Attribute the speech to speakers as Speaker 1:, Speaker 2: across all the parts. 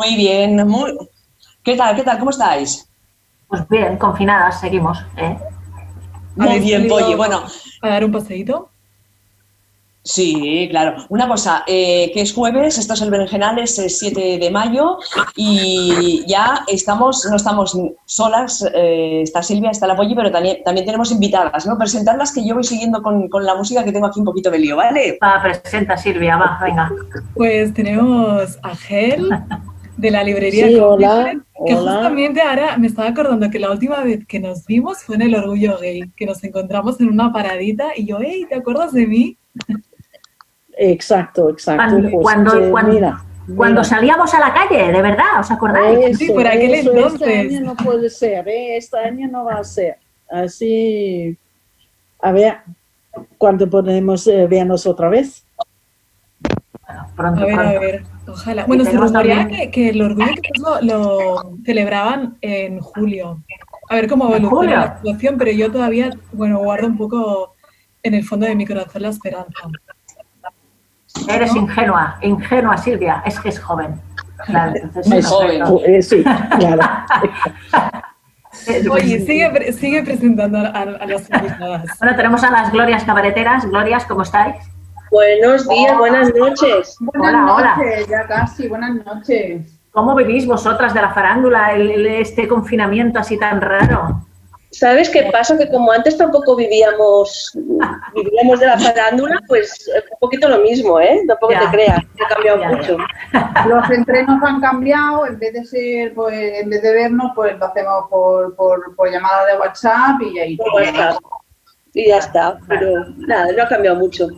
Speaker 1: Muy bien, muy... ¿Qué tal? ¿Qué tal? ¿Cómo estáis?
Speaker 2: Pues bien, confinadas, seguimos. ¿eh?
Speaker 1: Muy bien, Polly. Bueno,
Speaker 3: ¿A dar un paseíto?
Speaker 1: sí, claro. Una cosa, eh, que es jueves, esto es el Berenjenales, es 7 de mayo y ya estamos, no estamos solas, eh, está Silvia, está la Polly, pero también, también tenemos invitadas, ¿no? Presentarlas que yo voy siguiendo con, con la música que tengo aquí un poquito de lío, ¿vale?
Speaker 2: Va, presenta Silvia, va, venga.
Speaker 3: Pues tenemos a Gel de la librería
Speaker 4: Sí,
Speaker 3: Cómplice,
Speaker 4: hola,
Speaker 3: que
Speaker 4: hola.
Speaker 3: justamente ahora me estaba acordando que la última vez que nos vimos fue en el Orgullo Gay, que nos encontramos en una paradita y yo, hey, ¿te acuerdas de mí?
Speaker 4: Exacto, exacto.
Speaker 2: Cuando,
Speaker 4: pues,
Speaker 2: cuando,
Speaker 4: eh,
Speaker 2: cuando-
Speaker 4: mira,
Speaker 2: cuando
Speaker 4: mira.
Speaker 2: salíamos a la calle, de verdad, ¿os acordáis?
Speaker 3: Sí, por aquel
Speaker 4: eso,
Speaker 3: entonces.
Speaker 4: Este año no puede ser, ¿eh? este año no va a ser. Así, a ver, ¿cuándo podemos eh, vernos otra vez?
Speaker 2: Pronto,
Speaker 3: A ver, a ver, ojalá. Bueno, se rumorea que, que el Orgullo lo, lo celebraban en julio. A ver cómo
Speaker 2: ¿En
Speaker 3: evoluciona la situación, pero yo todavía, bueno, guardo un poco en el fondo de mi corazón la esperanza.
Speaker 2: Eres ingenua, ingenua Silvia, es que es joven. Claro, entonces, no,
Speaker 1: joven.
Speaker 4: Eh, sí, claro.
Speaker 3: Oye, sigue, sigue presentando a, a- a las invitadas.
Speaker 2: Bueno, tenemos a las Glorias Cabareteras. Glorias, ¿cómo estáis?
Speaker 5: Buenos días, buenas noches.
Speaker 6: Buenas
Speaker 2: Hola, hola.
Speaker 6: noches, ya casi, buenas noches.
Speaker 2: ¿Cómo vivís vosotras de la farándula, el- el- este confinamiento así tan raro?
Speaker 5: ¿Sabes qué pasa? Que como antes tampoco vivíamos vivíamos de la farándula, pues eh, un poquito lo mismo, ¿eh? Tampoco
Speaker 2: Ya.
Speaker 5: te creas, ha cambiado
Speaker 2: Ya, ya.
Speaker 5: mucho.
Speaker 6: Los entrenos han cambiado, en vez de ser, pues, en vez de vernos, pues lo hacemos por, por, por llamada de WhatsApp y ahí.
Speaker 5: Por WhatsApp. Y ya está, pero nada, no ha cambiado mucho.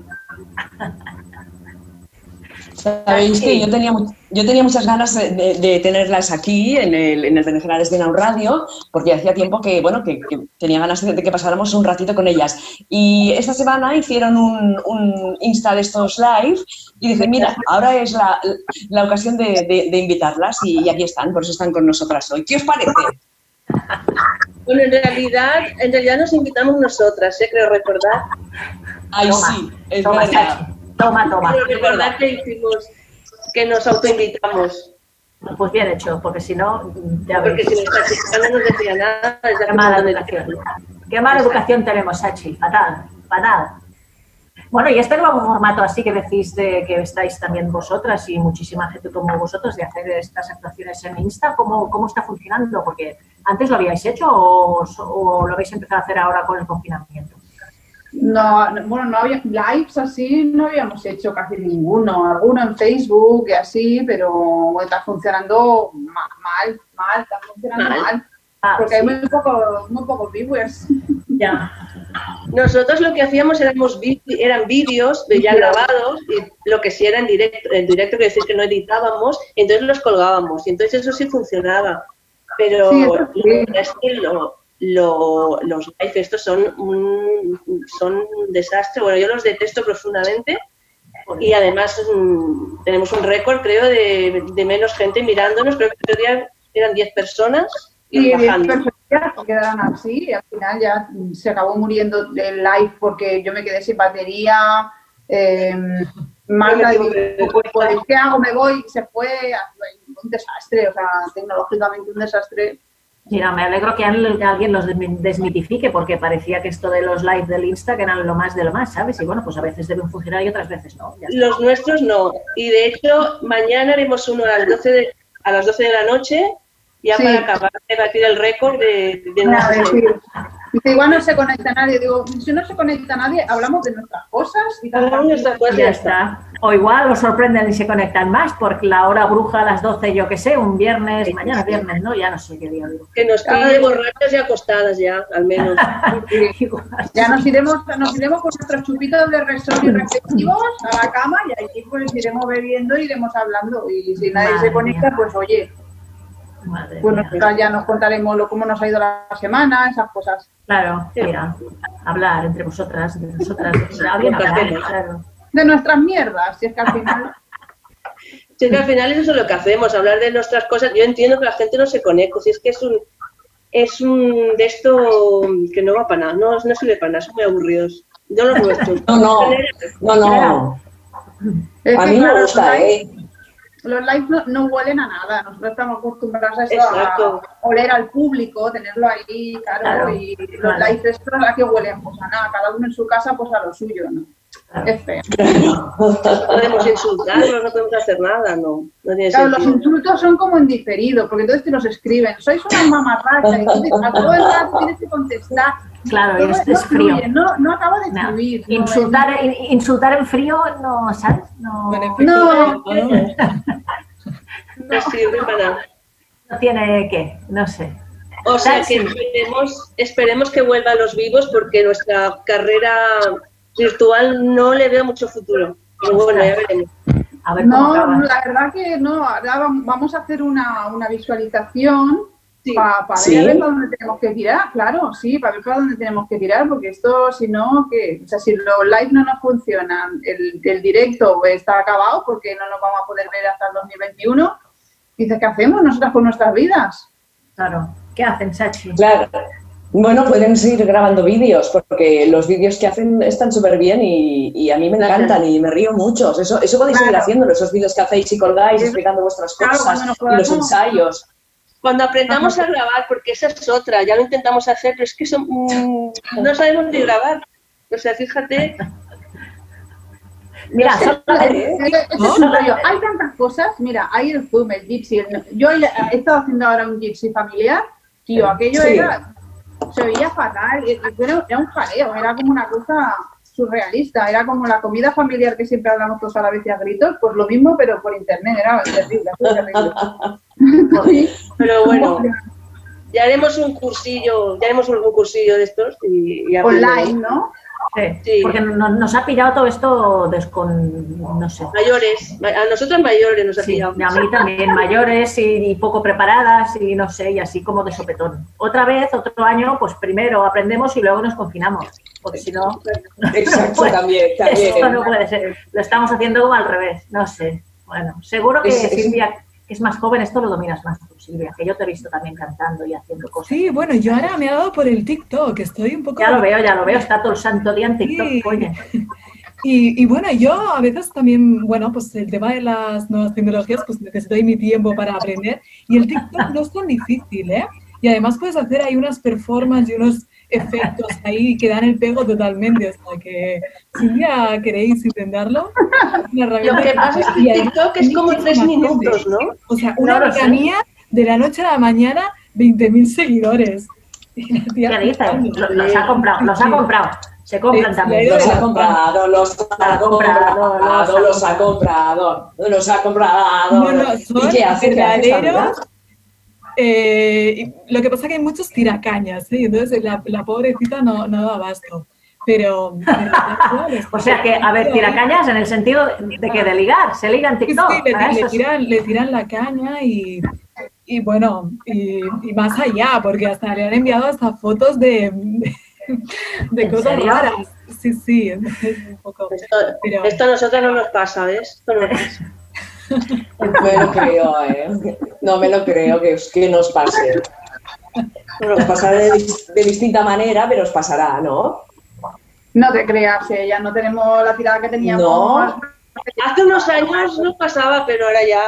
Speaker 1: Sabéis que yo tenía, mu- yo tenía muchas ganas de, de- de tenerlas aquí en el, en el Berenjenales de Now Radio, porque hacía tiempo que, bueno, que, que tenía ganas de, de que pasáramos un ratito con ellas. Y esta semana hicieron un, un Insta de estos live y dije, mira, ahora es la, la ocasión de, invitarlas y, y aquí están, por eso están con nosotras hoy. ¿Qué os parece?
Speaker 5: Bueno, en realidad, en realidad nos invitamos nosotras, ¿eh? creo recordar.
Speaker 1: Ay,
Speaker 2: Toma,
Speaker 1: sí, es
Speaker 2: toma,
Speaker 1: verdad.
Speaker 2: Sachi, toma, toma.
Speaker 5: Creo recordar que hicimos, que nos autoinvitamos.
Speaker 2: Pues bien hecho, porque si no, ya
Speaker 5: Porque si nuestra chica no nos decía nada, desde
Speaker 2: Qué mala educación. Qué mala educación tenemos, Sachi. Fatal, fatal. Bueno, y este nuevo formato así que decís de que estáis también vosotras y muchísima gente como vosotros de hacer estas actuaciones en Insta, ¿cómo, cómo está funcionando? Porque antes lo habíais hecho o, o lo habéis empezado a hacer ahora con el confinamiento.
Speaker 6: No, no, bueno, no había lives así, no habíamos hecho casi ninguno, alguno en Facebook y así, pero está funcionando ma- mal, mal, está funcionando
Speaker 5: Mal.
Speaker 6: mal,
Speaker 2: Ah,
Speaker 6: porque hay muy pocos, muy pocos viewers.
Speaker 2: ya.
Speaker 5: Nosotros lo que hacíamos éramos eran vídeos de ya grabados y lo que sí era en directo, en directo quiere decir que no editábamos, y entonces los colgábamos y entonces eso sí funcionaba. Pero
Speaker 6: Sí, eso sí.
Speaker 5: que lo- lo- los live estos son un, son un desastre. Bueno, yo los detesto profundamente y además mm, tenemos un récord, creo, de, de menos gente mirándonos. Creo que día eran 10 personas y
Speaker 6: Y
Speaker 5: bajando.
Speaker 6: personas quedaron así y al final ya se acabó muriendo el live porque yo me quedé sin batería. Eh, Marta dijo, pues, pues, ¿qué hago? Me voy, se fue. Un desastre, o sea, tecnológicamente un desastre.
Speaker 2: Mira, me alegro que al- que alguien los desmi- desmitifique porque parecía que esto de los live del Insta que eran lo más de lo más, ¿sabes? Y bueno, pues a veces deben funcionar y otras veces no.
Speaker 5: Los nuestros no. Y de hecho, mañana haremos uno a las 12 de, a las 12 de la noche, ya
Speaker 6: Sí.
Speaker 5: para acabar de batir el récord de, de
Speaker 6: dice, igual no se conecta nadie. Digo, si no se conecta nadie, hablamos de nuestras cosas y
Speaker 5: Hablamos de nuestras cosas y
Speaker 2: Ya
Speaker 5: ya está.
Speaker 2: O igual os sorprenden y se conectan más porque la hora bruja a las 12, yo qué sé, un viernes, mañana es viernes, ¿no? Ya no sé qué día digo.
Speaker 5: Que nos pille borrachas y acostadas ya, al menos.
Speaker 2: Igual.
Speaker 6: Ya nos iremos, nos iremos con nuestros chupitos de resort y reflexivos a la cama y allí pues iremos bebiendo y iremos hablando. Y si nadie
Speaker 2: Madre
Speaker 6: se conecta,
Speaker 2: mía.
Speaker 6: pues oye,
Speaker 2: Madre
Speaker 6: pues
Speaker 2: mía.
Speaker 6: nosotras ya nos contaremos lo, cómo nos ha ido la semana, esas cosas.
Speaker 2: Claro, mira, hablar entre vosotras, entre nosotras, alguien hablar,
Speaker 5: Compartimos.
Speaker 2: claro.
Speaker 6: De nuestras mierdas, si es que al final...
Speaker 5: Si es que al final eso es lo que hacemos, hablar de nuestras cosas. Yo entiendo que la gente no se conecta, si es que es un es un de esto que no va para nada, no, no sirve para nada, son muy aburridos. Yo los nuestros.
Speaker 1: No, no, no, no.
Speaker 6: Es
Speaker 1: A
Speaker 6: que,
Speaker 1: mí me
Speaker 6: claro,
Speaker 1: gusta,
Speaker 6: hay-
Speaker 1: ¿eh?
Speaker 6: los lives no, no huelen a nada. Nosotros estamos acostumbrados a eso,
Speaker 5: Exacto.
Speaker 6: a oler al público, tenerlo ahí, claro,
Speaker 2: Claro.
Speaker 6: y los
Speaker 2: Claro.
Speaker 6: lives estos a qué huelen, pues a nada, cada uno en su casa, pues a lo suyo, ¿no?
Speaker 2: Claro.
Speaker 6: Es feo.
Speaker 5: No podemos insultarnos, no podemos hacer nada, no. No tiene
Speaker 6: Claro, los insultos son como en diferido, porque entonces te los escriben, sois una mamarracha, entonces a todo el rato tienes que contestar.
Speaker 2: Claro, es,
Speaker 6: no
Speaker 2: es frío.
Speaker 6: fluye, No, no acaba de
Speaker 2: no, Insultar, in- insultar en frío, no, ¿sabes? No,
Speaker 6: No.
Speaker 5: No sirve para nada.
Speaker 2: no tiene qué, no sé.
Speaker 5: O sea que esperemos, esperemos que vuelvan los vivos porque nuestra carrera virtual no le veo mucho futuro. Pero bueno, ya veremos.
Speaker 2: A ver cómo
Speaker 6: No,
Speaker 2: acaba.
Speaker 6: la verdad que no. Ahora vam- vamos a hacer una, una visualización
Speaker 5: Sí.
Speaker 6: para
Speaker 1: Sí.
Speaker 6: ver para dónde tenemos que tirar, claro, sí, para ver para dónde tenemos que tirar, porque esto, si no, que, o sea, si los live no nos funcionan, el, el directo está acabado porque no nos vamos a poder ver hasta el 2021, dices, ¿qué hacemos nosotras con nuestras vidas?
Speaker 2: Claro. ¿Qué hacen, Sachi?
Speaker 1: Claro. Bueno, pueden seguir grabando vídeos porque los vídeos que hacen están súper bien y, y a mí me encantan y me río mucho. Eso, eso podéis seguir haciéndolo, esos vídeos que hacéis y colgáis explicando vuestras
Speaker 6: Claro,
Speaker 1: cosas y los ensayos.
Speaker 5: Cuando aprendamos a grabar, porque esa es otra, ya lo intentamos hacer, pero es que son- mm, no sabemos ni grabar. O sea, fíjate.
Speaker 2: Mira,
Speaker 5: sé,
Speaker 2: solo-
Speaker 5: ¿eh?
Speaker 6: Un rollo. Hay tantas cosas, mira, hay el Zoom, el Jitsi. el- Yo he estado haciendo ahora un Jitsi familiar, tío, aquello
Speaker 1: Sí.
Speaker 6: era, se veía fatal, y- y era, era un jaleo, era como una cosa surrealista, era como la comida familiar que siempre hablamos todos a la vez y a gritos, pues lo mismo, pero por internet, era terrible, terrible.
Speaker 5: Pero bueno, ya haremos un cursillo, ya haremos algún cursillo de estos y, y.
Speaker 6: Online, ¿no?
Speaker 2: Sí,
Speaker 5: Sí.
Speaker 2: porque no- nos ha pillado todo esto descon... no sé.
Speaker 5: Mayores, ma- a nosotros mayores nos ha
Speaker 2: Sí,
Speaker 5: pillado.
Speaker 2: a mí también, mayores y, y poco preparadas y no sé, y así como de sopetón. Otra vez, otro año, pues primero aprendemos y luego nos confinamos, porque si no,
Speaker 1: Exacto,
Speaker 2: Pues,
Speaker 1: también,
Speaker 2: esto
Speaker 1: también.
Speaker 2: no puede ser. Lo estamos haciendo como al revés, no sé. Bueno, seguro que
Speaker 1: Es- es-
Speaker 2: Silvia, que es más joven, esto lo dominas más Silvia, que yo te he visto también cantando y haciendo cosas.
Speaker 3: Sí, bueno, yo ahora me ha dado por el TikTok, estoy un poco...
Speaker 2: Ya lo veo, ya lo veo, está todo el santo día en TikTok,
Speaker 3: Sí.
Speaker 2: coño.
Speaker 3: Y, y bueno, yo a veces también, bueno, pues el tema de las nuevas tecnologías, pues necesito ahí mi tiempo para aprender. Y el TikTok no es tan difícil, ¿eh? Y además puedes hacer ahí unas performances y unos efectos ahí que dan el pego totalmente. O sea que si un día queréis intentarlo, una
Speaker 5: Lo que pasa es que TikTok es como tres minutos. ¿no?
Speaker 3: O sea, una
Speaker 2: No
Speaker 3: de la noche a la mañana, 20.000 seguidores. Y
Speaker 2: Los ha comprado, los ha comprado. Se compran
Speaker 3: Sí,
Speaker 2: también.
Speaker 3: sí,
Speaker 1: Los ha comprado, los ha comprado, los ha comprado, los ha comprado.
Speaker 3: No, no,
Speaker 1: ¿Y
Speaker 3: son
Speaker 1: qué hace? ¿Qué hace.
Speaker 3: Eh, y lo que pasa es que hay muchos tiracañas, ¿eh? Y entonces la, la pobrecita no, no da abasto. Pero. pero-
Speaker 2: O sea que, a ver, tiracañas en el sentido de que de ligar, se liga en
Speaker 3: Sí,
Speaker 2: TikTok.
Speaker 3: sí, le,
Speaker 2: sí.
Speaker 3: tiran, le tiran la caña y, y bueno, y, y más allá, porque hasta le han enviado hasta fotos de, de, de
Speaker 2: ¿En
Speaker 3: cosas
Speaker 2: serio?
Speaker 3: raras. Sí, sí, un poco.
Speaker 5: Esto,
Speaker 3: Pero-
Speaker 5: esto a nosotros no nos pasa, ¿ves? Esto no nos pasa.
Speaker 1: No me lo creo, ¿eh? No me lo creo que, os- que nos pase. Nos pasará de, dis- de distinta manera, pero os pasará, ¿no?
Speaker 6: No te creas, eh, ya no tenemos la tirada que teníamos.
Speaker 1: No.
Speaker 5: Hace unos años no pasaba, pero ahora ya.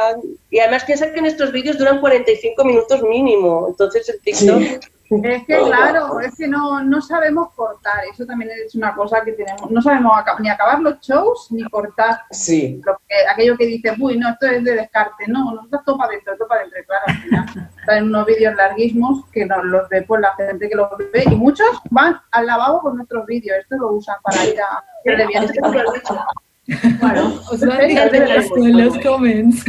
Speaker 5: Y además piensa que en estos vídeos duran 45 minutos mínimo. Entonces el TikTok.
Speaker 1: Sí.
Speaker 6: Es que claro, es que no, no sabemos cortar, eso también es una cosa que tenemos, no sabemos ni acabar los shows ni cortar
Speaker 1: Sí.
Speaker 6: lo que- aquello que dice, uy, no, esto es de descarte, no, nosotros todo para adentro, todo para adentro, y claro, al final salen unos vídeos larguísimos que nos los ve pues la gente que los ve y muchos van al lavabo con nuestros vídeos, esto lo usan para ir a Bueno,
Speaker 3: Os
Speaker 6: Sí,
Speaker 3: dicho
Speaker 5: ya tenemos.
Speaker 3: en los comments.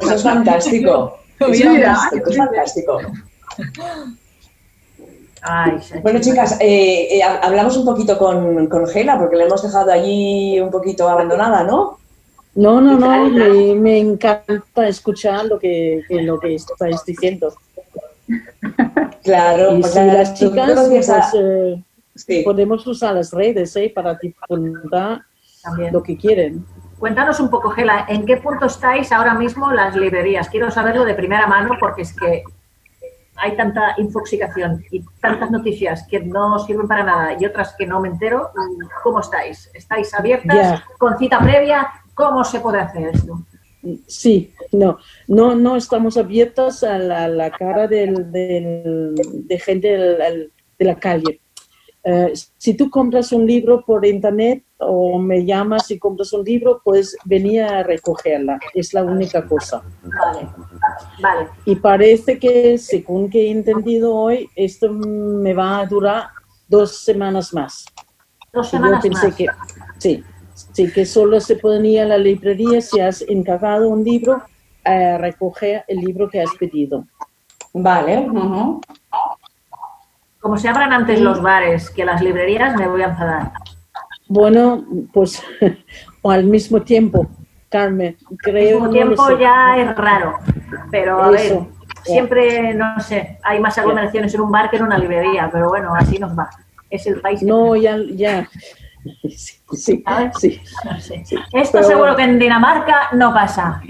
Speaker 1: Eso es fantástico. Eso es fantástico, es fantástico.
Speaker 2: Ay, sí.
Speaker 1: Bueno, chicas, eh, eh, hablamos un poquito con, con Gela, porque la hemos dejado allí un poquito abandonada, ¿no?
Speaker 4: No, no, no, me, me encanta escuchar lo que, que lo que estáis diciendo.
Speaker 1: Claro,
Speaker 4: Y
Speaker 1: pues
Speaker 4: si
Speaker 1: la-
Speaker 4: las chicas,
Speaker 1: a-
Speaker 4: pues, eh,
Speaker 1: sí.
Speaker 4: podemos usar las redes ¿eh? para divulgar
Speaker 2: También.
Speaker 4: lo que quieren.
Speaker 2: Cuéntanos un poco, Gela, ¿en qué punto estáis ahora mismo las librerías? Quiero saberlo de primera mano porque es que hay tanta infoxicación y tantas noticias que no sirven para nada y otras que no me entero. ¿Cómo estáis? ¿Estáis abiertas? ¿Con cita previa? ¿Cómo se puede hacer esto?
Speaker 4: Sí, no, no, no estamos abiertos a la, la cara del, del- de gente del- de la calle. Eh, si tú compras un libro por internet o me llamas y compras un libro, pues venía a recogerla. Es la única cosa.
Speaker 2: Vale, vale.
Speaker 4: Y parece que, según que he entendido hoy, esto me va a durar dos semanas más.
Speaker 2: Dos
Speaker 4: Y yo
Speaker 2: semanas
Speaker 4: pensé
Speaker 2: más.
Speaker 4: que sí, sí, que solo se ir a la librería si has encargado un libro a recoger el libro que has pedido.
Speaker 1: Vale. ujú.
Speaker 2: Como se abran antes los bares que las librerías, me voy a enfadar.
Speaker 4: Bueno, pues o al mismo tiempo, Carmen,
Speaker 2: Al mismo tiempo ya es raro. Pero a ver,
Speaker 4: Eso,
Speaker 2: siempre, no sé, hay más aglomeraciones en un bar que en una librería, pero bueno, así nos va. Es el país
Speaker 4: No, ya, ya. Sí, sí, sí.
Speaker 2: No sé. Esto
Speaker 4: Pero-
Speaker 2: seguro que en Dinamarca no pasa.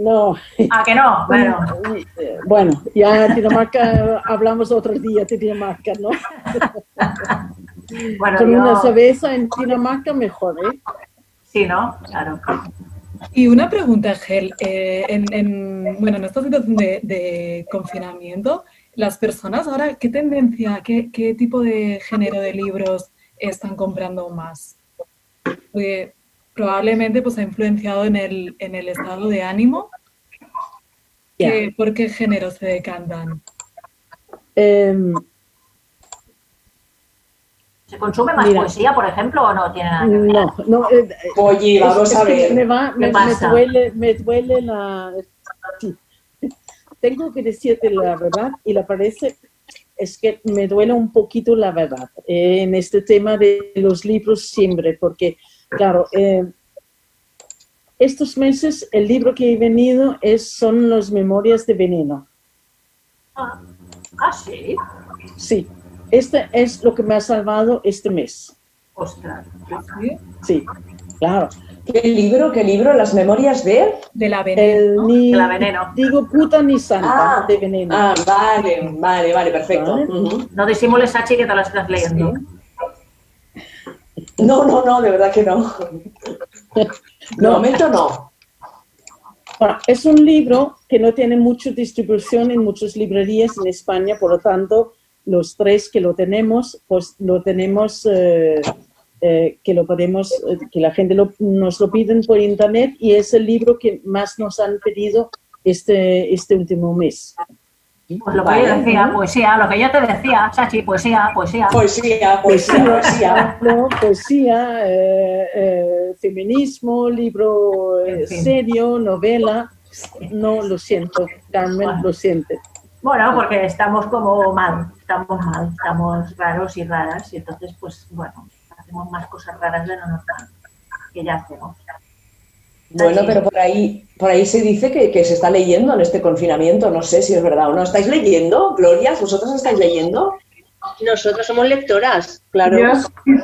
Speaker 4: No,
Speaker 2: ¿A que no? Bueno,
Speaker 4: bueno, ya Dinamarca, hablamos otro día de Dinamarca, ¿no?
Speaker 2: bueno
Speaker 4: Con una
Speaker 2: yo-
Speaker 4: cerveza en Dinamarca mejor, ¿eh?
Speaker 2: Sí, ¿no? Claro.
Speaker 3: Y una pregunta, Gel. eh, en, en- bueno, en esta situación de, de confinamiento, las personas ahora, ¿qué tendencia, qué, qué tipo de género de libros están comprando más? Porque probablemente pues, ha influenciado en el, en el estado de ánimo. que- ¿Por qué género se decantan?
Speaker 4: Em,
Speaker 2: ¿Se consume más
Speaker 4: Mira.
Speaker 2: poesía, por ejemplo, o no tiene nada que ver?
Speaker 4: no, no. eh,
Speaker 1: Oye, vamos a ver.
Speaker 4: Me, va- me- duele, me duele la... sí. Tengo que decirte la verdad y la parece, es que me duele un poquito la verdad eh, en este tema de los libros siempre, porque, claro, eh, estos meses el libro que he venido es, son las Memorias de Veneno.
Speaker 2: Ah, ah, sí.
Speaker 4: Sí, este es lo que me ha salvado este mes.
Speaker 2: Ostras.
Speaker 3: ¿sí?
Speaker 4: Sí, claro.
Speaker 1: ¿Qué libro? ¿Qué libro? ¿Las memorias de?
Speaker 3: De la veneno.
Speaker 4: El, ni,
Speaker 2: De la veneno.
Speaker 4: Digo puta ni santa
Speaker 1: Ah,
Speaker 4: de veneno.
Speaker 1: Ah, vale, vale, vale, perfecto.
Speaker 4: Vale.
Speaker 1: Ujú.
Speaker 2: No disimules, Sachi, que te lo estás leyendo.
Speaker 1: No, no, no, de verdad que no. De
Speaker 4: No.
Speaker 1: momento no.
Speaker 4: Bueno, es un libro que no tiene mucha distribución en muchas librerías en España, por lo tanto, los tres que lo tenemos, pues lo tenemos, eh, eh, que lo podemos, eh, que la gente lo- nos lo piden por internet y es el libro que más nos han pedido este, este último mes.
Speaker 2: Pues lo que
Speaker 1: Vale.
Speaker 2: yo decía, poesía, lo que yo te decía, Sachi, poesía, poesía.
Speaker 1: Poesía, poesía, poesía.
Speaker 4: No, poesía, eh, eh, feminismo, libro eh,
Speaker 2: En fin.
Speaker 4: serio, novela. No, lo siento, Carmen, lo siente.
Speaker 2: Bueno, porque estamos como mal, estamos mal, estamos raros y raras, y entonces, pues, bueno, hacemos más cosas raras de lo normal, que ya hacemos.
Speaker 1: Bueno, pero por ahí, por ahí se dice que, que se está leyendo en este confinamiento. No sé si es verdad o no. ¿Estáis leyendo, Gloria? ¿Vosotros estáis leyendo?
Speaker 5: Nosotros somos lectoras, claro.
Speaker 6: Yo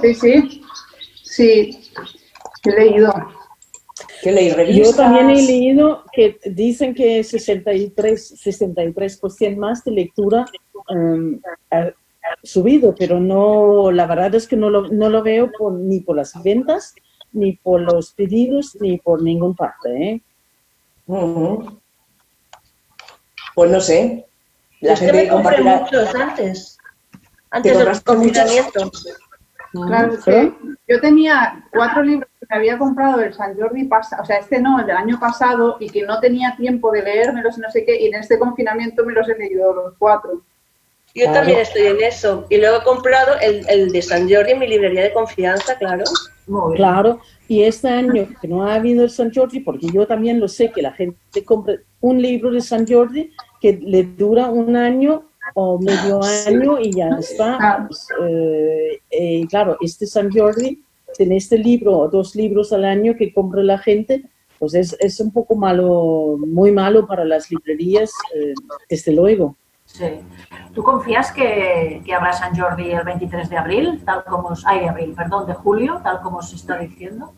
Speaker 6: sí, sí, sí. Sí, he leído.
Speaker 1: ¿Qué?
Speaker 4: Yo
Speaker 1: ¿Revistas?
Speaker 4: también he leído que dicen que 63, 63% más de lectura um, ha subido, pero no, la verdad es que no lo, no lo veo por- ni por las ventas, ni por los pedidos, ni por ninguna parte. ¿eh?
Speaker 1: Pues no sé. La
Speaker 5: es que
Speaker 1: gente
Speaker 5: me
Speaker 1: que
Speaker 5: compré
Speaker 1: compartirá.
Speaker 5: muchos antes. Antes del confinamiento.
Speaker 6: Claro, que
Speaker 4: ¿Perdón?
Speaker 6: yo tenía cuatro libros que me había comprado el San Jordi pasado, o sea, este no, el del año pasado, y que no tenía tiempo de leérmelos y no sé qué, y en este confinamiento me los he leído los cuatro.
Speaker 5: Yo
Speaker 4: Claro.
Speaker 5: también estoy en eso. Y luego he comprado el, el de San Jordi en mi librería de confianza, claro.
Speaker 4: Claro, y este año que no ha habido el San Jordi, porque yo también lo sé que la gente compra un libro de San Jordi que le dura un año o medio año y ya está.
Speaker 6: Ah.
Speaker 4: Pues, eh, eh, claro, este San Jordi, en este libro o dos libros al año que compra la gente, pues es, es un poco malo, muy malo para las librerías, eh, desde luego.
Speaker 2: Sí. ¿Tú confías que, que habrá San Jordi el 23 de abril, tal como os, ay, de abril, perdón, de julio, tal como se está diciendo?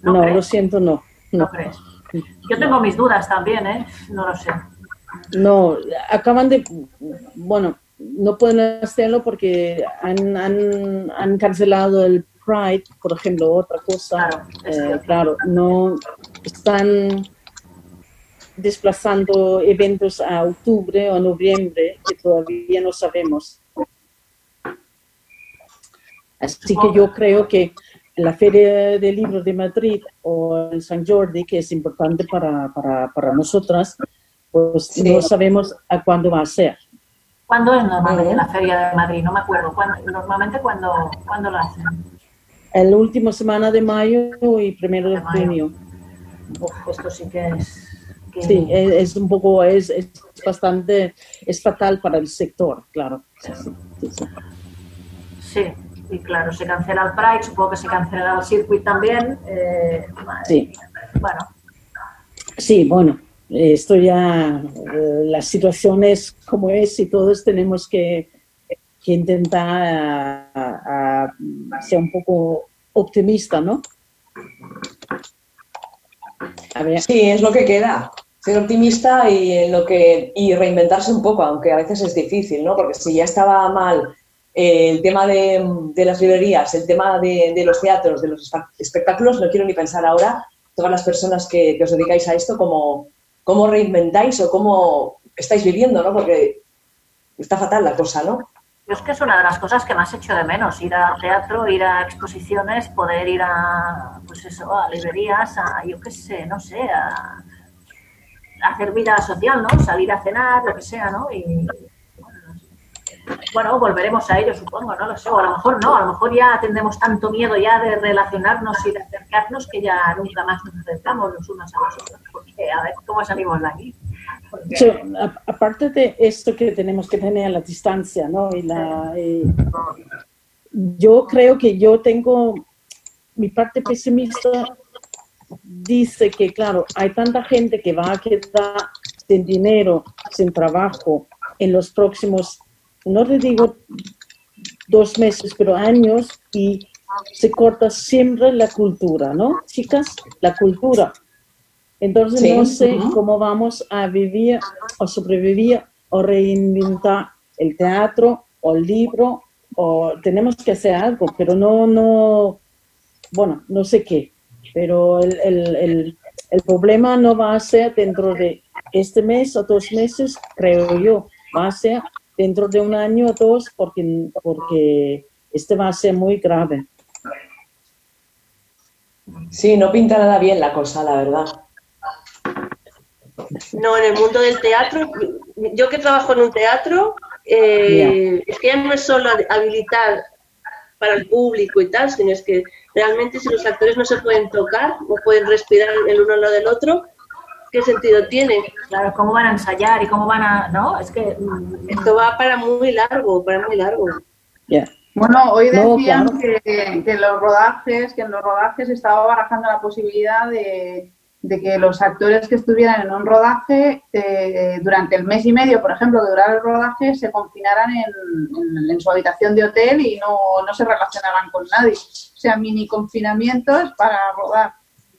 Speaker 4: No,
Speaker 2: crees?
Speaker 4: lo siento, no.
Speaker 2: ¿No
Speaker 4: No,
Speaker 2: crees? Yo tengo mis dudas también, ¿eh? No lo sé.
Speaker 4: no, acaban de, bueno, no pueden hacerlo porque han, han, han cancelado el Pride, por ejemplo, otra cosa,
Speaker 2: Claro, es
Speaker 4: eh, claro, no están desplazando eventos a octubre o noviembre que todavía no sabemos. Así que yo creo que la Feria del Libro de Madrid o el San Jordi, que es importante para, para, para nosotras, pues
Speaker 1: Sí.
Speaker 4: no sabemos a cuándo va a ser.
Speaker 2: ¿Cuándo es normalmente la Feria de Madrid? No me acuerdo. ¿Cuándo- normalmente, cuando cuándo lo hacen?
Speaker 4: El último semana de mayo y primero de junio.
Speaker 2: Uf, esto sí que es... que-
Speaker 4: Sí, es, es un poco, es, es bastante, es fatal para el sector, claro. Sí,
Speaker 2: y claro, se cancela el Pride, supongo que se cancela el Circuit también. eh,
Speaker 4: Sí.
Speaker 2: Bueno,
Speaker 4: Sí, bueno, esto ya, eh, la situación es como es y todos tenemos que, que intentar a- a ser un poco optimista, ¿no? A ver,
Speaker 1: Sí, es lo que queda. Ser optimista y, en lo que, y reinventarse un poco, aunque a veces es difícil, ¿no? Porque si ya estaba mal eh, el tema de, las librerías, el tema de, los teatros, de los espectáculos, no quiero ni pensar ahora, todas las personas que, os dedicáis a esto, cómo, cómo reinventáis o cómo estáis viviendo, ¿no? Porque está fatal la cosa, ¿no?
Speaker 2: es que es una de las cosas que más echo de menos, ir a teatro, ir a exposiciones, poder ir a, pues eso, a librerías, a, yo qué sé, no sé, a hacer vida social, ¿no? Salir a cenar, lo que sea, ¿no? Y, bueno, volveremos a ello, supongo, no lo sé, o a lo mejor no, a lo mejor ya tendremos tanto miedo ya de relacionarnos y de acercarnos que ya nunca más nos acercamos los unos a los otros, porque a ver cómo salimos de aquí. Porque-
Speaker 4: so, a- aparte de esto que tenemos que tener la distancia, ¿no? Y la, y- yo creo que yo tengo, mi parte pesimista dice que, claro, hay tanta gente que va a quedar sin dinero, sin trabajo en los próximos, no te digo dos meses, pero años, y se corta siempre la cultura, ¿no? Chicas, la cultura. Entonces
Speaker 1: Sí,
Speaker 4: no sé cómo vamos a vivir o sobrevivir o reinventar el teatro o el libro o tenemos que hacer algo, pero no, no, bueno, no sé qué. Pero el, el, el, el problema no va a ser dentro de este mes o dos meses, creo yo, va a ser dentro de un año o dos porque, porque este va a ser muy grave.
Speaker 1: Sí, no pinta nada bien la cosa, la verdad.
Speaker 5: No, en el mundo del teatro, yo que trabajo en un teatro, eh, es que ya no es solo habilitar para el público y tal, sino es que realmente si los actores no se pueden tocar, no pueden respirar el uno al lado del otro, ¿qué sentido tiene?
Speaker 2: Claro, cómo van a ensayar y cómo van a... No, es que... mm,
Speaker 5: Esto va para muy largo, para muy largo.
Speaker 6: Bueno, hoy
Speaker 4: No,
Speaker 6: decían
Speaker 4: claro.
Speaker 6: que, que los rodajes, que en los rodajes estaba barajando la posibilidad de, de que los actores que estuvieran en un rodaje eh, durante el mes y medio, por ejemplo, que durara el rodaje, se confinaran en, en- en su habitación de hotel y no, no se relacionaran con nadie. O sea, mini confinamientos para rodar.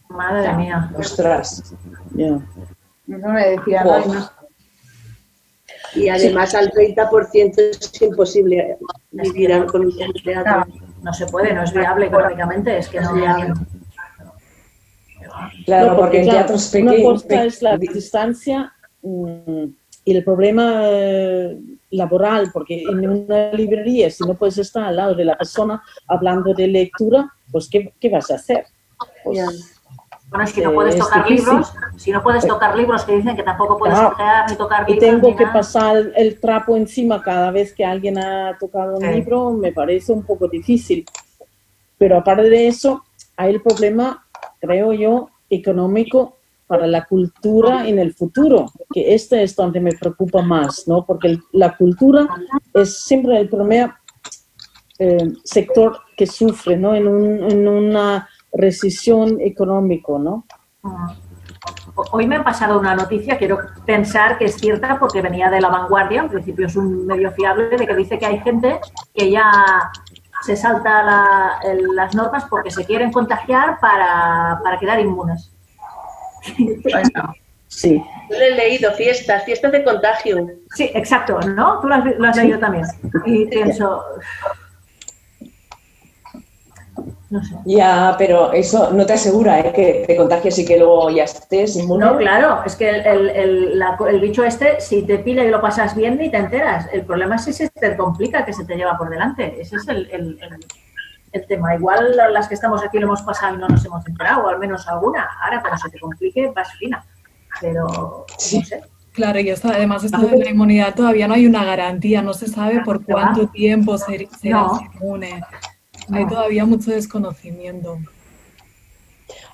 Speaker 2: Madre mía.
Speaker 1: Ostras.
Speaker 4: ya.
Speaker 6: Eso me decían.
Speaker 1: Oh.
Speaker 6: "Ay, no".
Speaker 5: Y además al 30% es imposible vivir con un teatro.
Speaker 2: No se puede, no es viable económicamente, es que no...
Speaker 1: Claro,
Speaker 4: No,
Speaker 1: porque, en
Speaker 4: claro,
Speaker 1: teatros
Speaker 4: Una
Speaker 1: pequeños.
Speaker 4: cosa es la distancia mm, y el problema eh, laboral, porque en una librería, si no puedes estar al lado de la persona hablando de lectura, pues ¿qué, qué vas a hacer? Pues.
Speaker 2: Bueno, si no
Speaker 4: Eh,
Speaker 2: puedes
Speaker 4: es
Speaker 2: tocar
Speaker 4: difícil.
Speaker 2: libros, si no puedes tocar libros que dicen que tampoco puedes
Speaker 4: Claro.
Speaker 2: ojear ni tocar
Speaker 4: y
Speaker 2: libros
Speaker 4: tengo
Speaker 2: ni
Speaker 4: que
Speaker 2: nada.
Speaker 4: pasar el trapo encima cada vez que alguien ha tocado un
Speaker 2: Sí.
Speaker 4: libro, me parece un poco difícil. Pero aparte de eso, hay el problema, creo yo, económico para la cultura en el futuro, que este es donde me preocupa más, ¿no? Porque la cultura es siempre el primer eh, sector que sufre, ¿no? En, un- en una recesión económica, ¿no?
Speaker 2: Mm. Hoy me han pasado una noticia, quiero pensar que es cierta porque venía de La Vanguardia, en principio es un medio fiable, de que dice que hay gente que ya se salta la- el- las normas porque se quieren contagiar para, para quedar inmunes.
Speaker 6: Bueno,
Speaker 4: Sí.
Speaker 5: Yo lo he leído, fiestas, fiestas de contagio.
Speaker 2: Sí, exacto, ¿no? Tú lo has, lo has leído también. Y pienso, No sé.
Speaker 1: Ya, pero eso no te asegura ¿eh? que te contagies y que luego ya estés inmune.
Speaker 2: No, claro, es que el, el- el- la- el bicho este, si te pila y lo pasas bien, ni te enteras. El problema es si se te complica, que se te lleva por delante. Ese es el, el- el- el tema. Igual las que estamos aquí lo hemos pasado y no nos hemos enterado, o al menos alguna. Ahora, cuando se te complique, vas fina. Pero,
Speaker 1: Sí.
Speaker 2: no sé.
Speaker 3: Claro, y esto, además esto de la inmunidad todavía no hay una garantía, no se sabe por
Speaker 2: ¿Qué va?
Speaker 3: cuánto tiempo ser- serás
Speaker 2: No.
Speaker 3: inmune. Hay
Speaker 2: No.
Speaker 3: todavía mucho desconocimiento.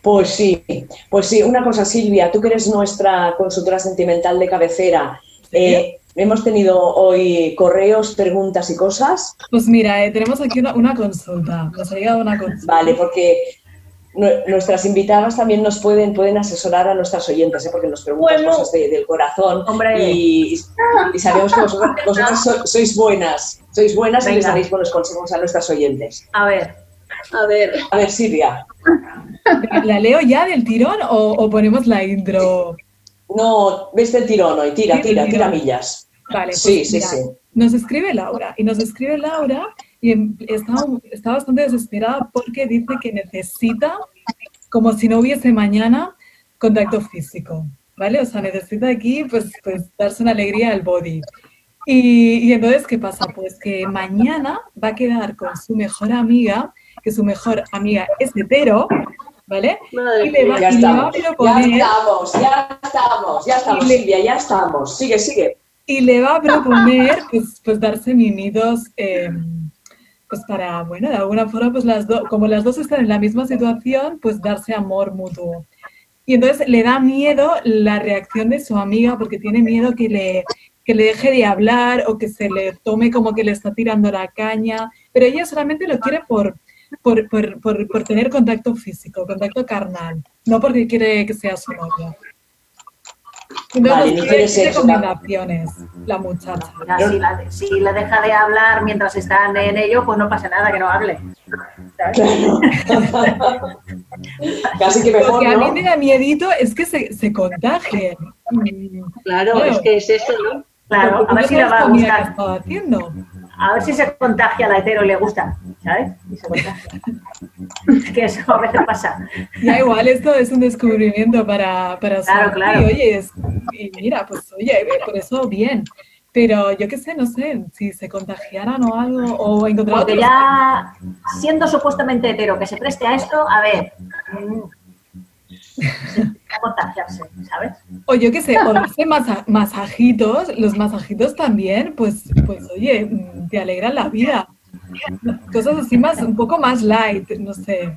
Speaker 1: Pues sí, pues sí, una cosa, Silvia, tú que eres nuestra consultora sentimental de cabecera, eh, hemos tenido hoy correos, preguntas y cosas,
Speaker 3: Pues mira, eh, tenemos aquí una, una consulta, nos ha llegado una consulta.
Speaker 1: vale, porque nuestras invitadas también nos pueden, pueden asesorar a nuestras oyentes, ¿eh? porque nos preguntan
Speaker 5: Bueno.
Speaker 1: cosas de- del corazón
Speaker 2: Hombre.
Speaker 1: y, y sabemos que vosotras, vosotras so- sois buenas, sois buenas y les daréis buenos consejos a nuestras oyentes.
Speaker 2: A ver,
Speaker 5: A ver,
Speaker 1: A ver, Silvia,
Speaker 3: ¿La leo ya del tirón o, o ponemos la intro?
Speaker 1: no, ves el tirón hoy, tira, tira, tira
Speaker 3: tirón.
Speaker 1: millas.
Speaker 3: Vale, pues
Speaker 1: Sí, sí, sí.
Speaker 3: Nos escribe Laura y nos escribe Laura y em- está, está bastante desesperada porque dice que necesita, como si no hubiese mañana, contacto físico, ¿vale? O sea, necesita aquí pues, pues darse una alegría al body. Y, y entonces, ¿qué pasa? Pues que mañana va a quedar con su mejor amiga, que su mejor amiga es hetero, ¿vale?
Speaker 5: madre
Speaker 3: Y le va.
Speaker 1: Ya
Speaker 3: y le va a
Speaker 1: estamos, ya
Speaker 3: proponer...
Speaker 1: estamos, ya estamos, ya estamos,
Speaker 3: le-
Speaker 1: Silvia, ya estamos. Sigue, sigue.
Speaker 3: y le va a proponer pues, pues darse mimitos eh, pues para, bueno, de alguna forma, pues las dos, como las dos están en la misma situación, pues darse amor mutuo. Y entonces le da miedo la reacción de su amiga porque tiene miedo que le, que le deje de hablar o que se le tome como que le está tirando la caña, pero ella solamente lo quiere por, por, por, por, por tener contacto físico, contacto carnal, no porque quiere que sea su novia. Entonces,
Speaker 1: Vale,
Speaker 3: nos
Speaker 1: no
Speaker 3: quiere
Speaker 1: quiere sexo,
Speaker 3: recomendaciones, la muchacha.
Speaker 2: mira, si, la, si la deja de hablar mientras están en ello, pues no pasa nada, que no hable.
Speaker 1: Casi que mejor,
Speaker 3: a mí me da miedito es que se, se contagien. Mm,
Speaker 5: Claro,
Speaker 3: Claro.
Speaker 5: es que es eso, ¿no?
Speaker 2: Claro, a ver si le va a
Speaker 3: la
Speaker 2: gustar. A ver si se contagia la hetero y le gusta, ¿sabes? Y se contagia. que eso a veces pasa.
Speaker 3: Ya igual esto es un descubrimiento para, para
Speaker 2: Claro, claro.
Speaker 3: Y oye, es- y mira, pues oye, por eso bien. Pero yo qué sé, no sé, si se contagiaran o algo, o encontrar
Speaker 2: Porque
Speaker 3: otros-
Speaker 2: ya siendo supuestamente hetero que se preste a esto, a ver, mm, a contagiarse, ¿sabes?
Speaker 3: O yo qué sé, o darse masa- masajitos, los masajitos también, pues, pues oye, mm, te alegran la vida. Cosas así más, un poco más light, no sé.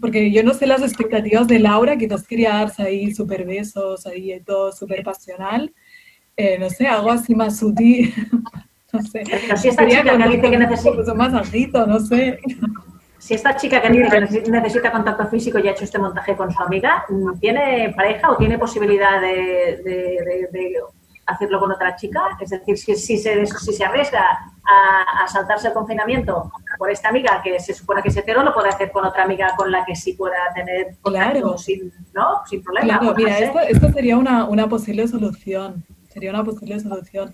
Speaker 3: Porque yo no sé las expectativas de Laura, quizás quería darse ahí súper besos, ahí todo súper pasional. Eh, no sé, algo así más sutil. no sé.
Speaker 2: Pero si esta chica que
Speaker 3: con-
Speaker 2: dice que necesita,
Speaker 3: un masajito, no sé.
Speaker 2: Si esta chica que dice que necesi- necesita contacto físico y ha hecho este montaje con su amiga, ¿tiene pareja o tiene posibilidad de, de- de- de hacerlo con otra chica? Es decir, si, si se, si se arriesga a, a saltarse el confinamiento por esta amiga que se supone que es hetero, lo puede hacer con otra amiga con la que sí pueda tener contacto
Speaker 3: Claro.
Speaker 2: sin, ¿no? sin problema.
Speaker 3: Claro, mira, esto, esto sería una, una posible solución. Sería una posible solución.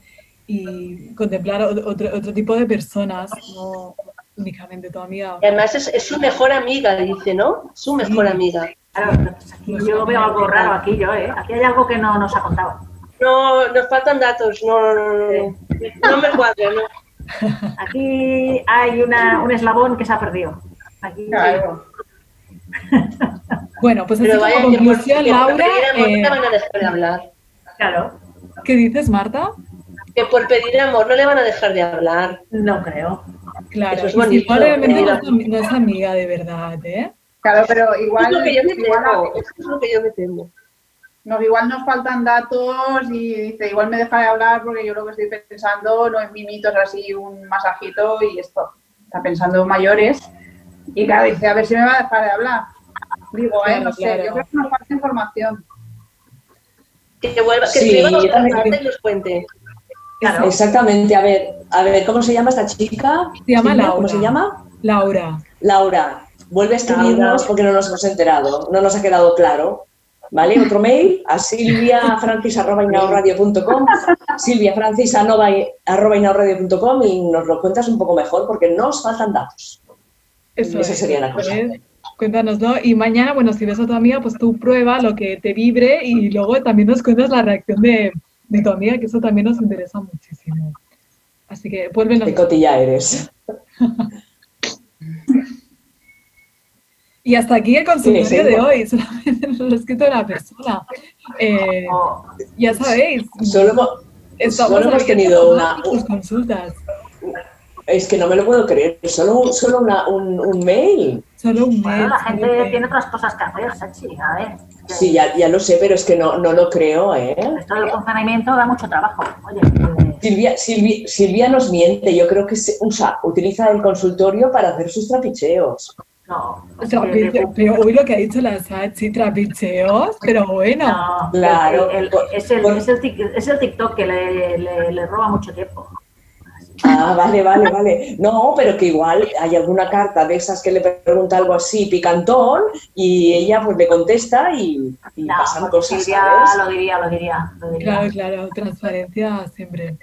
Speaker 3: Y contemplar otro, otro tipo de personas, no únicamente tu amiga.
Speaker 5: Y además es, es su mejor amiga, dice, ¿no? Su mejor
Speaker 3: Sí.
Speaker 5: amiga.
Speaker 2: Claro, pues aquí yo veo algo raro aquí yo, ¿eh? Aquí hay algo que no nos ha contado.
Speaker 5: No, nos faltan datos, no, no, no, no. No me cuadra, no.
Speaker 2: Aquí hay una, un eslabón que se ha perdido. Aquí,
Speaker 6: Claro.
Speaker 3: Bueno, pues así como conclusión,
Speaker 5: que
Speaker 3: Laura, eh,
Speaker 5: van a dejar de hablar.
Speaker 2: claro,
Speaker 3: ¿qué dices, Marta?
Speaker 5: Que por pedir amor no le van a dejar de hablar.
Speaker 2: no creo.
Speaker 3: Claro,
Speaker 5: Eso es bonito,
Speaker 3: probablemente no es, no es amiga de verdad, ¿eh?
Speaker 6: Claro, pero
Speaker 5: Es
Speaker 6: igual,
Speaker 5: lo que yo me
Speaker 6: igual,
Speaker 5: temo. Es lo que yo me temo.
Speaker 6: nos, igual nos faltan datos y dice, igual me deja de hablar porque yo lo que estoy pensando no es mimitos así, un masajito y esto. Está pensando en mayores. Y claro, dice, a ver si me va a dejar de hablar. Digo, eh,
Speaker 3: Claro,
Speaker 6: no sé, yo creo que nos falta información.
Speaker 5: Que vuelva, que
Speaker 1: Sí,
Speaker 5: escriba carta y nos cuente.
Speaker 2: Claro.
Speaker 1: Exactamente, a ver, a ver, ¿cómo se llama esta chica?
Speaker 3: Se llama Laura.
Speaker 1: ¿Cómo se llama?
Speaker 3: Laura.
Speaker 1: Laura. Vuelve a escribirnos porque no nos hemos enterado, no nos ha quedado claro. ¿Vale? Otro mail a silviafrancis.inauradio.com silviafrancis.inauradio.com y nos lo cuentas un poco mejor porque nos faltan datos.
Speaker 3: Eso
Speaker 1: Esa
Speaker 3: es,
Speaker 1: sería la cosa.
Speaker 3: ¿ves? Cuéntanoslo. Y mañana, bueno, si ves a tu amiga, pues tú prueba lo que te vibre y luego también nos cuentas la reacción de, de tu amiga, que eso también nos interesa muchísimo. Así que vuélvenos.
Speaker 1: Qué cotilla eres.
Speaker 3: Y hasta aquí el consultorio
Speaker 1: Sí, sí.
Speaker 3: de hoy. Solamente nos lo ha escrito una persona. Eh,
Speaker 2: Oh,
Speaker 3: ya sabéis,
Speaker 1: Solo hemos-
Speaker 3: estamos
Speaker 1: solo hemos tenido una-
Speaker 3: tus consultas.
Speaker 1: Es que no me lo puedo creer. Solo, solo una- un, un mail.
Speaker 3: Solo un
Speaker 2: bueno,
Speaker 3: mail.
Speaker 2: la gente tiene otras cosas que hacer, Sachi. A ver.
Speaker 1: Sí, ya, ya lo sé, pero es que no, no lo creo, ¿eh?
Speaker 2: Esto del confinamiento da mucho trabajo. Oye,
Speaker 1: Silvia, Silvi- Silvia nos miente. Yo creo que se usa, utiliza el consultorio para hacer sus trapicheos.
Speaker 2: no.
Speaker 3: pero hoy lo que ha dicho la Sachi, trapicheos, pero bueno.
Speaker 2: No,
Speaker 1: Claro,
Speaker 2: el- el- es, el,
Speaker 1: por-
Speaker 2: es, el, tic- es el TikTok que le, le- le roba mucho tiempo.
Speaker 1: Ah, vale, vale, vale. No, pero que igual hay alguna carta de esas que le pregunta algo así picantón y ella pues le contesta y, y
Speaker 2: No,
Speaker 1: pasan
Speaker 2: pues
Speaker 1: cosas,
Speaker 2: diría,
Speaker 1: ¿sabes?
Speaker 2: lo diría, lo diría, lo diría.
Speaker 3: Claro, claro, transparencia siempre.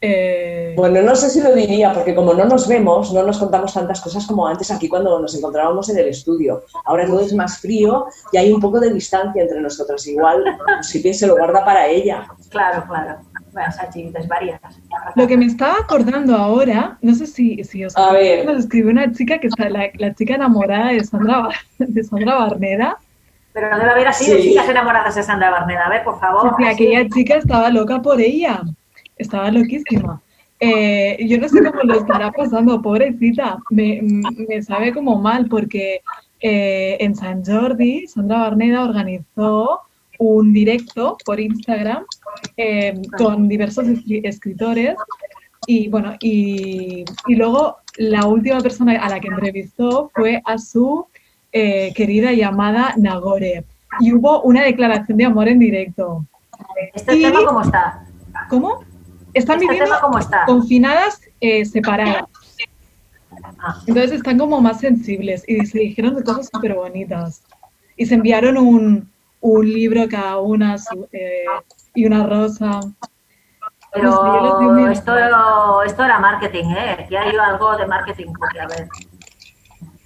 Speaker 3: Eh,
Speaker 1: Bueno, no sé si lo diría, porque como no nos vemos, no nos contamos tantas cosas como antes aquí cuando nos encontrábamos en el estudio. Ahora todo es más frío y hay un poco de distancia entre nosotras. Igual si se lo guarda para ella.
Speaker 2: Claro, claro. Bueno, Sachi, desvarías.
Speaker 3: Lo que me estaba acordando ahora, no sé si, si os
Speaker 1: A ver.
Speaker 3: nos escribió una chica que está, la, la chica enamorada de Sandra, de Sandra Barneda.
Speaker 2: Pero no debe haber así de
Speaker 1: Sí.
Speaker 2: chicas enamoradas de Sandra Barneda. A ver, por favor.
Speaker 3: Sí, sí,
Speaker 2: así.
Speaker 3: aquella chica estaba loca por ella, estaba loquísima. Eh, yo no sé cómo lo estará pasando, pobrecita. Me, me sabe como mal porque eh, en San Jordi Sandra Barneda organizó un directo por Instagram eh, con diversos escri- escritores y bueno y, y luego la última persona a la que entrevistó fue a su querida llamada Nagore y hubo una declaración de amor en directo.
Speaker 2: ¿Este
Speaker 3: y-
Speaker 2: tema cómo está?
Speaker 3: ¿Cómo? Están
Speaker 2: ¿Este
Speaker 3: viviendo
Speaker 2: cómo está?
Speaker 3: confinadas eh, separadas.
Speaker 2: Ah,
Speaker 3: Entonces están como más sensibles y se dijeron de cosas súper bonitas. Y se enviaron un, un libro cada una eh, y una rosa. No sé,
Speaker 2: esto, esto era marketing, ¿eh? Aquí hay algo de marketing, porque a ver.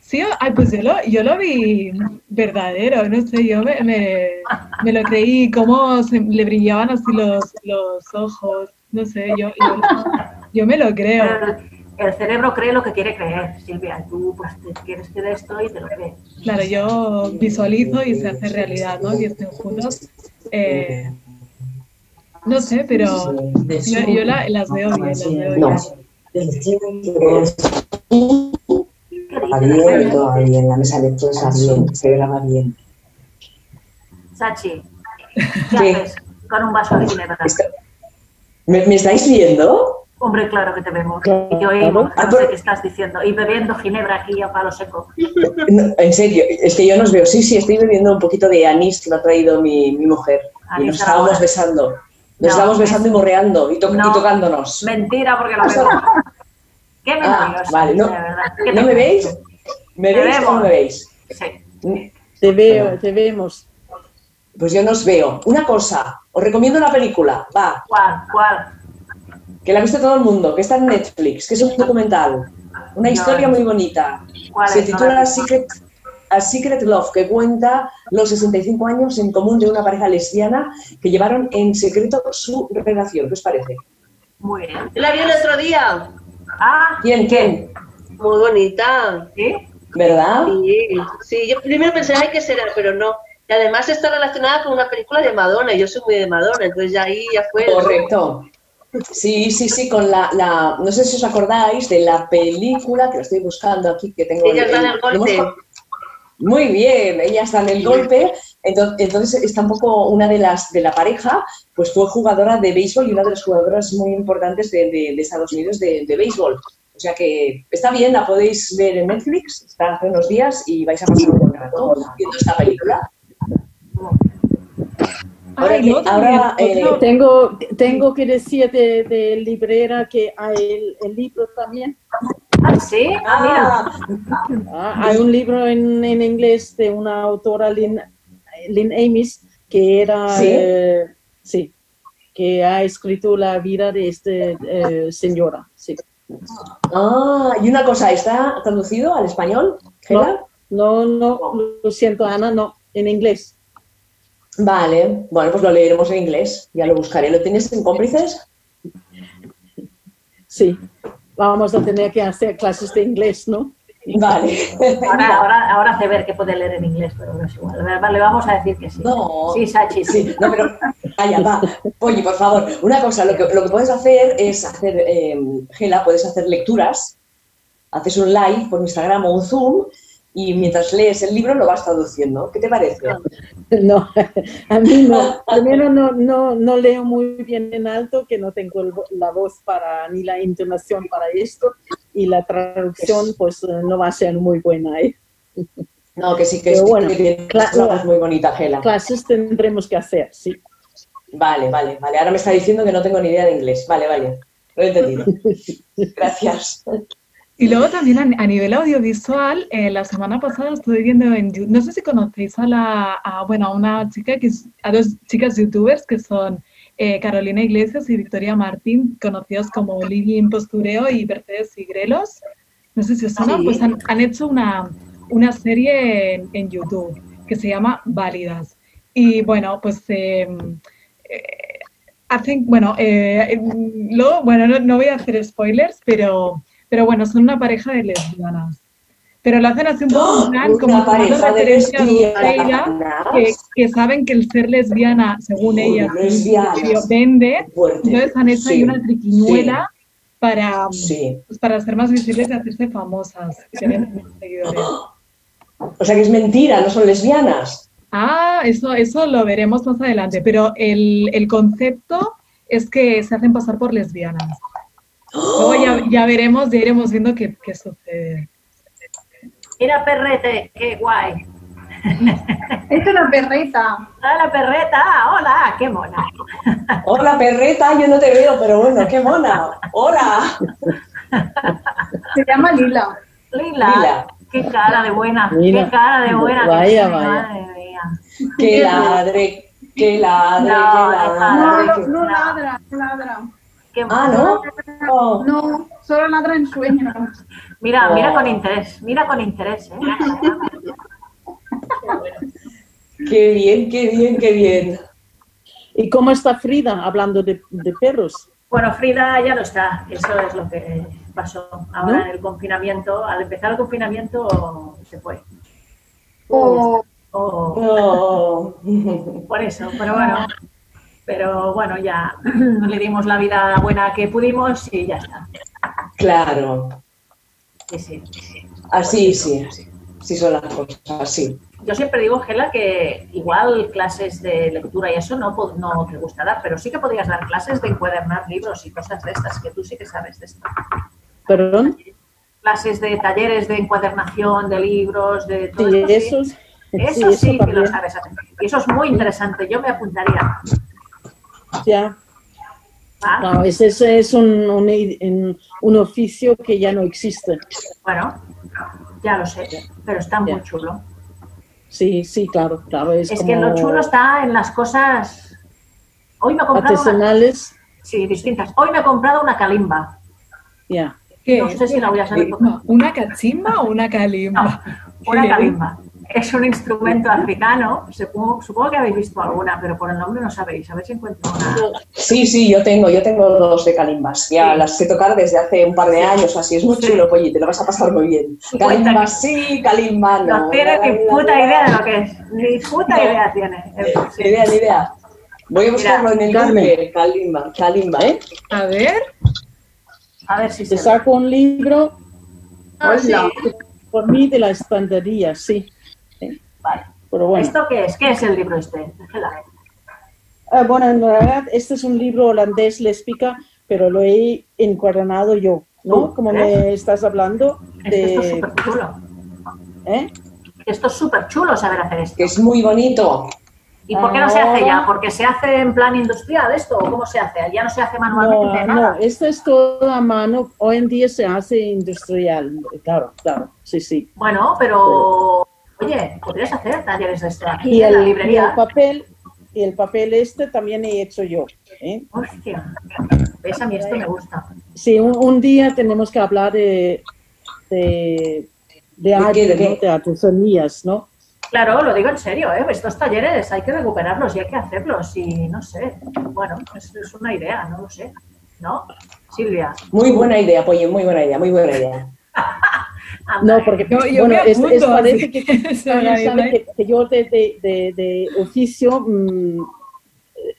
Speaker 3: Sí, ay, pues yo lo, yo lo vi verdadero, no sé, yo me, me, me lo creí, cómo se, le brillaban así los, los ojos, no sé, yo, yo, yo me lo creo.
Speaker 2: El, cerebro cree lo que quiere creer, Silvia. Tú pues te quieres creer esto y te lo crees.
Speaker 3: Claro, yo visualizo y se hace realidad, ¿no? Que estén juntos. Eh, no sé, pero yo, yo la- las veo bien, las veo
Speaker 1: No.
Speaker 3: bien.
Speaker 1: Todo bien, en la mesa de todo está bien, se graba bien.
Speaker 2: Sachi, ¿qué
Speaker 1: ¿Qué?
Speaker 2: haces con un vaso de ginebra?
Speaker 1: ¿Me, me estáis viendo?
Speaker 2: Hombre, claro que te vemos.
Speaker 4: Claro.
Speaker 2: Y te oímos,
Speaker 1: Ah,
Speaker 2: no sé qué estás diciendo. Y bebiendo ginebra aquí a palo seco.
Speaker 1: No, en serio, es que yo nos veo. Sí, sí, estoy bebiendo un poquito de anís que me ha traído mi, mi mujer. Y nos estábamos
Speaker 2: ahora.
Speaker 1: besando. Nos
Speaker 2: No,
Speaker 1: estábamos besando y morreando y, to- y
Speaker 2: No.
Speaker 1: tocándonos.
Speaker 2: Mentira, porque lo veo. Qué maravilloso.
Speaker 1: vale, no-
Speaker 2: de verdad. ¿Qué
Speaker 1: ¿No me veis? ¿Me
Speaker 2: Te
Speaker 1: veis o no
Speaker 2: vemos.
Speaker 1: me veis?
Speaker 2: Sí.
Speaker 4: Te veo, te vemos.
Speaker 1: Pues yo nos veo. Una cosa, os recomiendo una película, va,
Speaker 2: ¿Cuál? ¿Cuál?
Speaker 1: que la ha visto todo el mundo, que está en Netflix, que es un documental. Una
Speaker 2: No,
Speaker 1: historia
Speaker 2: no.
Speaker 1: muy bonita.
Speaker 2: ¿Cuál
Speaker 1: Se?
Speaker 2: No
Speaker 1: titula. Secret, A Secret Love, que cuenta los 65 años en común de una pareja lesbiana que llevaron en secreto su relación. ¿Qué os parece?
Speaker 2: Muy bien.
Speaker 5: La vi el otro día.
Speaker 2: Ah,
Speaker 1: ¿Quién? ¿Quién?
Speaker 5: Muy bonita.
Speaker 2: ¿sí?
Speaker 1: ¿Verdad?
Speaker 5: Sí, sí, yo primero pensé, ay, ¿qué será? Pero no. Y además está relacionada con una película de Madonna, y yo soy muy de Madonna, entonces ya ahí ya fue.
Speaker 1: Correcto. Sí, sí, sí, con la, la- no sé si os acordáis de la película que lo estoy buscando aquí, que tengo.
Speaker 5: Ellas dan el
Speaker 1: lo hemos
Speaker 5: golpe.
Speaker 1: Muy bien, ellas dan el golpe. Entonces, entonces está un poco una de las de la pareja, pues fue jugadora de béisbol y una de las jugadoras muy importantes de, de- de Estados Unidos de, de béisbol. O sea que está bien, la podéis ver en Netflix, está hace unos días y vais a pasar un buen rato viendo esta película. Ahora
Speaker 3: Ay,
Speaker 1: que-
Speaker 3: no,
Speaker 1: ahora,
Speaker 3: también,
Speaker 1: eh,
Speaker 4: Tengo, tengo que decir de, de librera que hay el, el libro también.
Speaker 2: Ah, sí. Ah, mira.
Speaker 1: Ah,
Speaker 4: hay un libro en, en inglés de una autora, Lynn, Lynn Amis, que era,
Speaker 1: ¿Sí?
Speaker 4: eh, sí, que ha escrito la vida de esta señora, sí.
Speaker 1: Ah, y una cosa, ¿está traducido al español, Gela?
Speaker 4: No, no, lo siento, Ana, no, en inglés.
Speaker 1: Vale, bueno, pues lo leeremos en inglés, ya lo buscaré. ¿Lo tienes en cómplices?
Speaker 4: Sí, vamos a tener que hacer clases de inglés, ¿no?
Speaker 1: Vale.
Speaker 2: Ahora, ahora, ahora hace ver que puede leer en inglés, pero no es igual. Le vamos a decir que sí.
Speaker 1: No.
Speaker 2: Sí, Sachi, sí.
Speaker 1: Sí, no, pero vaya, va. Oye, por favor, una cosa, lo que, lo que puedes hacer es hacer, eh, Gela, puedes hacer lecturas, haces un live por Instagram o un Zoom y mientras lees el libro lo vas traduciendo. ¿Qué te parece?
Speaker 4: No, a mí no. Primero no, no, no leo muy bien en alto, que no tengo la voz para ni la intonación para esto, y la traducción pues eh, no va a ser muy buena. ¿eh?
Speaker 1: No, que sí, que,
Speaker 4: Pero bueno,
Speaker 1: voz muy bonita, Gela.
Speaker 4: Clases tendremos que hacer, sí.
Speaker 1: Vale, vale, vale. Ahora me está diciendo que no tengo ni idea de inglés. Vale, vale. Lo he entendido. Gracias.
Speaker 3: Y luego también a, a nivel audiovisual, eh, la semana pasada estuve viendo en YouTube, no sé si conocéis a la, a, bueno, a una chica que es, a dos chicas youtubers que son eh, Carolina Iglesias y Victoria Martín, conocidos como Living Postureo y Mercedes Sigrelos. No sé si os suenan,
Speaker 1: Sí.
Speaker 3: pues han, han hecho una, una serie en, en YouTube que se llama Válidas. Y bueno, pues eh, eh, hacen, bueno, eh, eh, luego, bueno, no, no voy a hacer spoilers, pero, pero bueno, son una pareja de lesbianas. Pero lo hacen así un poco plan, como
Speaker 1: pareja de lesbianas.
Speaker 3: que, que saben que el ser lesbiana, según ellas,
Speaker 1: lesbianas.
Speaker 3: vende,
Speaker 1: Fuerte.
Speaker 3: entonces han hecho ahí una triquiñuela para, pues, para ser más visibles y hacerse famosas seguidores.
Speaker 1: O sea que es mentira, no son lesbianas.
Speaker 3: Ah, eso, eso lo veremos más adelante, pero el, el concepto es que se hacen pasar por lesbianas. Luego ya, ya veremos, ya iremos viendo qué, qué sucede.
Speaker 2: Mira, perrete, qué guay.
Speaker 6: Esta es la perreta.
Speaker 2: Hola, perreta, hola, qué mona.
Speaker 1: Hola, perreta, yo no te veo, pero bueno, qué mona. Hola.
Speaker 6: Se llama Lila.
Speaker 2: Lila,
Speaker 1: Lila.
Speaker 2: qué cara de buena,
Speaker 4: Mira,
Speaker 2: qué cara de buena.
Speaker 4: vaya.
Speaker 2: Madre mía.
Speaker 1: Que ladre, que ladre,
Speaker 2: No,
Speaker 6: No,
Speaker 1: ladre.
Speaker 6: no, no ladra, no ladra.
Speaker 2: Qué
Speaker 1: Ah. ¿no? Oh.
Speaker 6: No, solo ladra en sueños.
Speaker 2: Mira,
Speaker 1: Oh.
Speaker 2: mira con interés, mira con interés, ¿eh?
Speaker 1: Qué bien, qué bien, qué bien.
Speaker 4: ¿Y cómo está Frida hablando de, de perros?
Speaker 2: Bueno, Frida ya no está, eso es lo que pasó. Ahora
Speaker 4: ¿No?
Speaker 2: en el confinamiento, al empezar el confinamiento se fue.
Speaker 6: O
Speaker 2: Oh,
Speaker 1: No.
Speaker 2: por eso, pero bueno, pero bueno, ya le dimos la vida buena que pudimos y ya está.
Speaker 1: Claro.
Speaker 2: Sí, sí.
Speaker 1: Así, sí. Sí son las cosas, sí.
Speaker 2: Yo siempre digo, Gela, que igual clases de lectura y eso no, no te gusta dar, pero sí que podrías dar clases de encuadernar libros y cosas de estas, que tú sí que sabes de esto.
Speaker 4: ¿Perdón?
Speaker 2: Clases de talleres de encuadernación, de libros, de todo
Speaker 4: Sí,
Speaker 2: esto. sí.
Speaker 4: eso, sí,
Speaker 2: Eso
Speaker 4: eso
Speaker 2: sí que lo sabes hacer. Y eso es muy interesante. Yo me apuntaría.
Speaker 4: Ya.
Speaker 2: ¿va?
Speaker 4: No, ese, ese es un, un, oficio que ya no existe.
Speaker 2: Bueno, ya lo sé, pero está muy
Speaker 4: Ya.
Speaker 2: chulo.
Speaker 4: Sí, sí, claro, claro. Es,
Speaker 2: Es que lo chulo está en las cosas. Hoy me he comprado una...
Speaker 4: artesanales.
Speaker 2: Sí, distintas. Hoy me he comprado una calimba.
Speaker 4: Ya.
Speaker 3: ¿Qué?
Speaker 2: No sé si la voy a saber
Speaker 3: ¿Una cachimba o una calimba?
Speaker 2: Una calimba. Es un instrumento africano. Supongo, supongo que habéis visto alguna, pero por el nombre no sabéis. A ver si encuentro una.
Speaker 1: Sí, sí, yo tengo, yo tengo dos de calimbas. Ya
Speaker 2: Sí.
Speaker 1: las sé tocar desde hace un par de años, así es muy chulo, Polly, te lo vas a pasar muy bien.
Speaker 2: Que-
Speaker 1: sí, kalimba no.
Speaker 2: No tiene ni puta idea de lo que es. Ni puta
Speaker 1: No.
Speaker 2: idea tiene.
Speaker 1: Ni idea, ni idea. Voy a buscarlo
Speaker 2: Mira,
Speaker 1: en el
Speaker 4: Carmen.
Speaker 1: Google, kalimba, kalimba, ¿eh?
Speaker 3: A ver,
Speaker 2: A ver si
Speaker 4: Te saco un libro
Speaker 6: Hola.
Speaker 4: por mí de la estantería, sí.
Speaker 2: Vale.
Speaker 4: Pero bueno.
Speaker 2: ¿Esto qué es? ¿Qué es el libro este?
Speaker 4: Ah, bueno, en realidad este es un libro holandés lésbica, pero lo he encuadernado yo, ¿no?
Speaker 2: Tú,
Speaker 4: Como
Speaker 2: ¿eh?
Speaker 4: me estás hablando
Speaker 2: Esto es súper chulo.
Speaker 4: ¿eh?
Speaker 2: Esto es súper chulo saber hacer esto.
Speaker 1: Que es muy bonito.
Speaker 2: ¿Y por qué no se hace ya? ¿Porque se hace en plan industrial esto? ¿O cómo se hace? ¿Ya no se hace
Speaker 4: No,
Speaker 2: manualmente?
Speaker 4: no,
Speaker 2: nada.
Speaker 4: esto es todo a mano. Hoy en día se hace industrial, claro, claro, sí, sí.
Speaker 2: Bueno, pero oye, podrías hacer talleres de esto aquí
Speaker 4: Y
Speaker 2: en la
Speaker 4: el, y el
Speaker 2: librería.
Speaker 4: papel, y el papel este también he hecho yo. ¿eh?
Speaker 2: Hostia, ves, a mí esto me gusta.
Speaker 4: sí, un, un día tenemos que hablar de, de, de arte? ¿no? de artesanías, ¿no?
Speaker 2: Claro, lo digo en serio, ¿eh? estos talleres hay que recuperarlos y hay que hacerlos y no sé, bueno, es, es una idea, no lo sé, ¿no? Silvia.
Speaker 1: Muy buena idea, Polly, muy buena idea, muy buena idea.
Speaker 4: No, porque
Speaker 3: Yo- yo
Speaker 4: bueno,
Speaker 3: me
Speaker 4: es, parece que, que, que yo de, de, de, de oficio mm,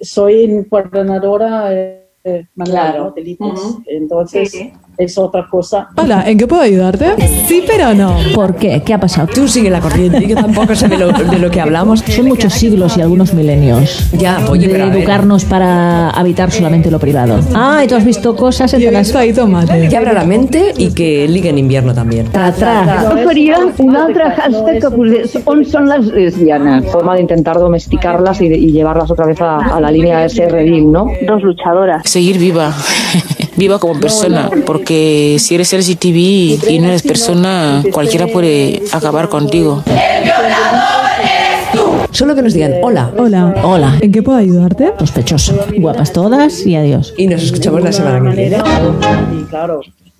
Speaker 4: soy coordinadora eh, manual,
Speaker 1: Claro.
Speaker 4: ¿no? de lites.
Speaker 1: Ujú.
Speaker 4: Entonces
Speaker 2: Sí.
Speaker 4: Es otra cosa.
Speaker 7: Hola, ¿en qué puedo ayudarte? Sí, pero no.
Speaker 8: ¿Por qué? ¿Qué ha pasado?
Speaker 9: Tú sigue la corriente, yo tampoco sé de lo, de lo que hablamos.
Speaker 8: Son muchos siglos y algunos milenios.
Speaker 9: Ya, oye,
Speaker 8: de
Speaker 9: pero a ver.
Speaker 8: educarnos para habitar solamente lo privado. Ah, y tú has visto cosas
Speaker 7: Y
Speaker 8: entre las...
Speaker 7: visto ahí tomate.
Speaker 9: Que abra la mente i que ligue en invierno també.
Speaker 8: Tra, tra.
Speaker 4: No
Speaker 10: Jo
Speaker 4: es
Speaker 10: faria
Speaker 4: otra-
Speaker 10: un
Speaker 4: es
Speaker 10: altre
Speaker 4: otra- no
Speaker 10: hashtag que posés on són les lesbianes. Forma de intentar domesticarlas y, y llevarlas otra vez a, a la línea de ser redil, ¿no? Dos luchadoras.
Speaker 11: seguir viva, viva como persona, porque si eres LGTB y no eres persona, cualquiera puede acabar contigo.
Speaker 9: Solo que nos digan hola
Speaker 7: Hola.
Speaker 8: Hola.
Speaker 7: ¿En qué puedo ayudarte?
Speaker 8: Sospechoso. Guapas todas y adiós.
Speaker 9: y nos escuchamos la semana que viene.
Speaker 4: claro,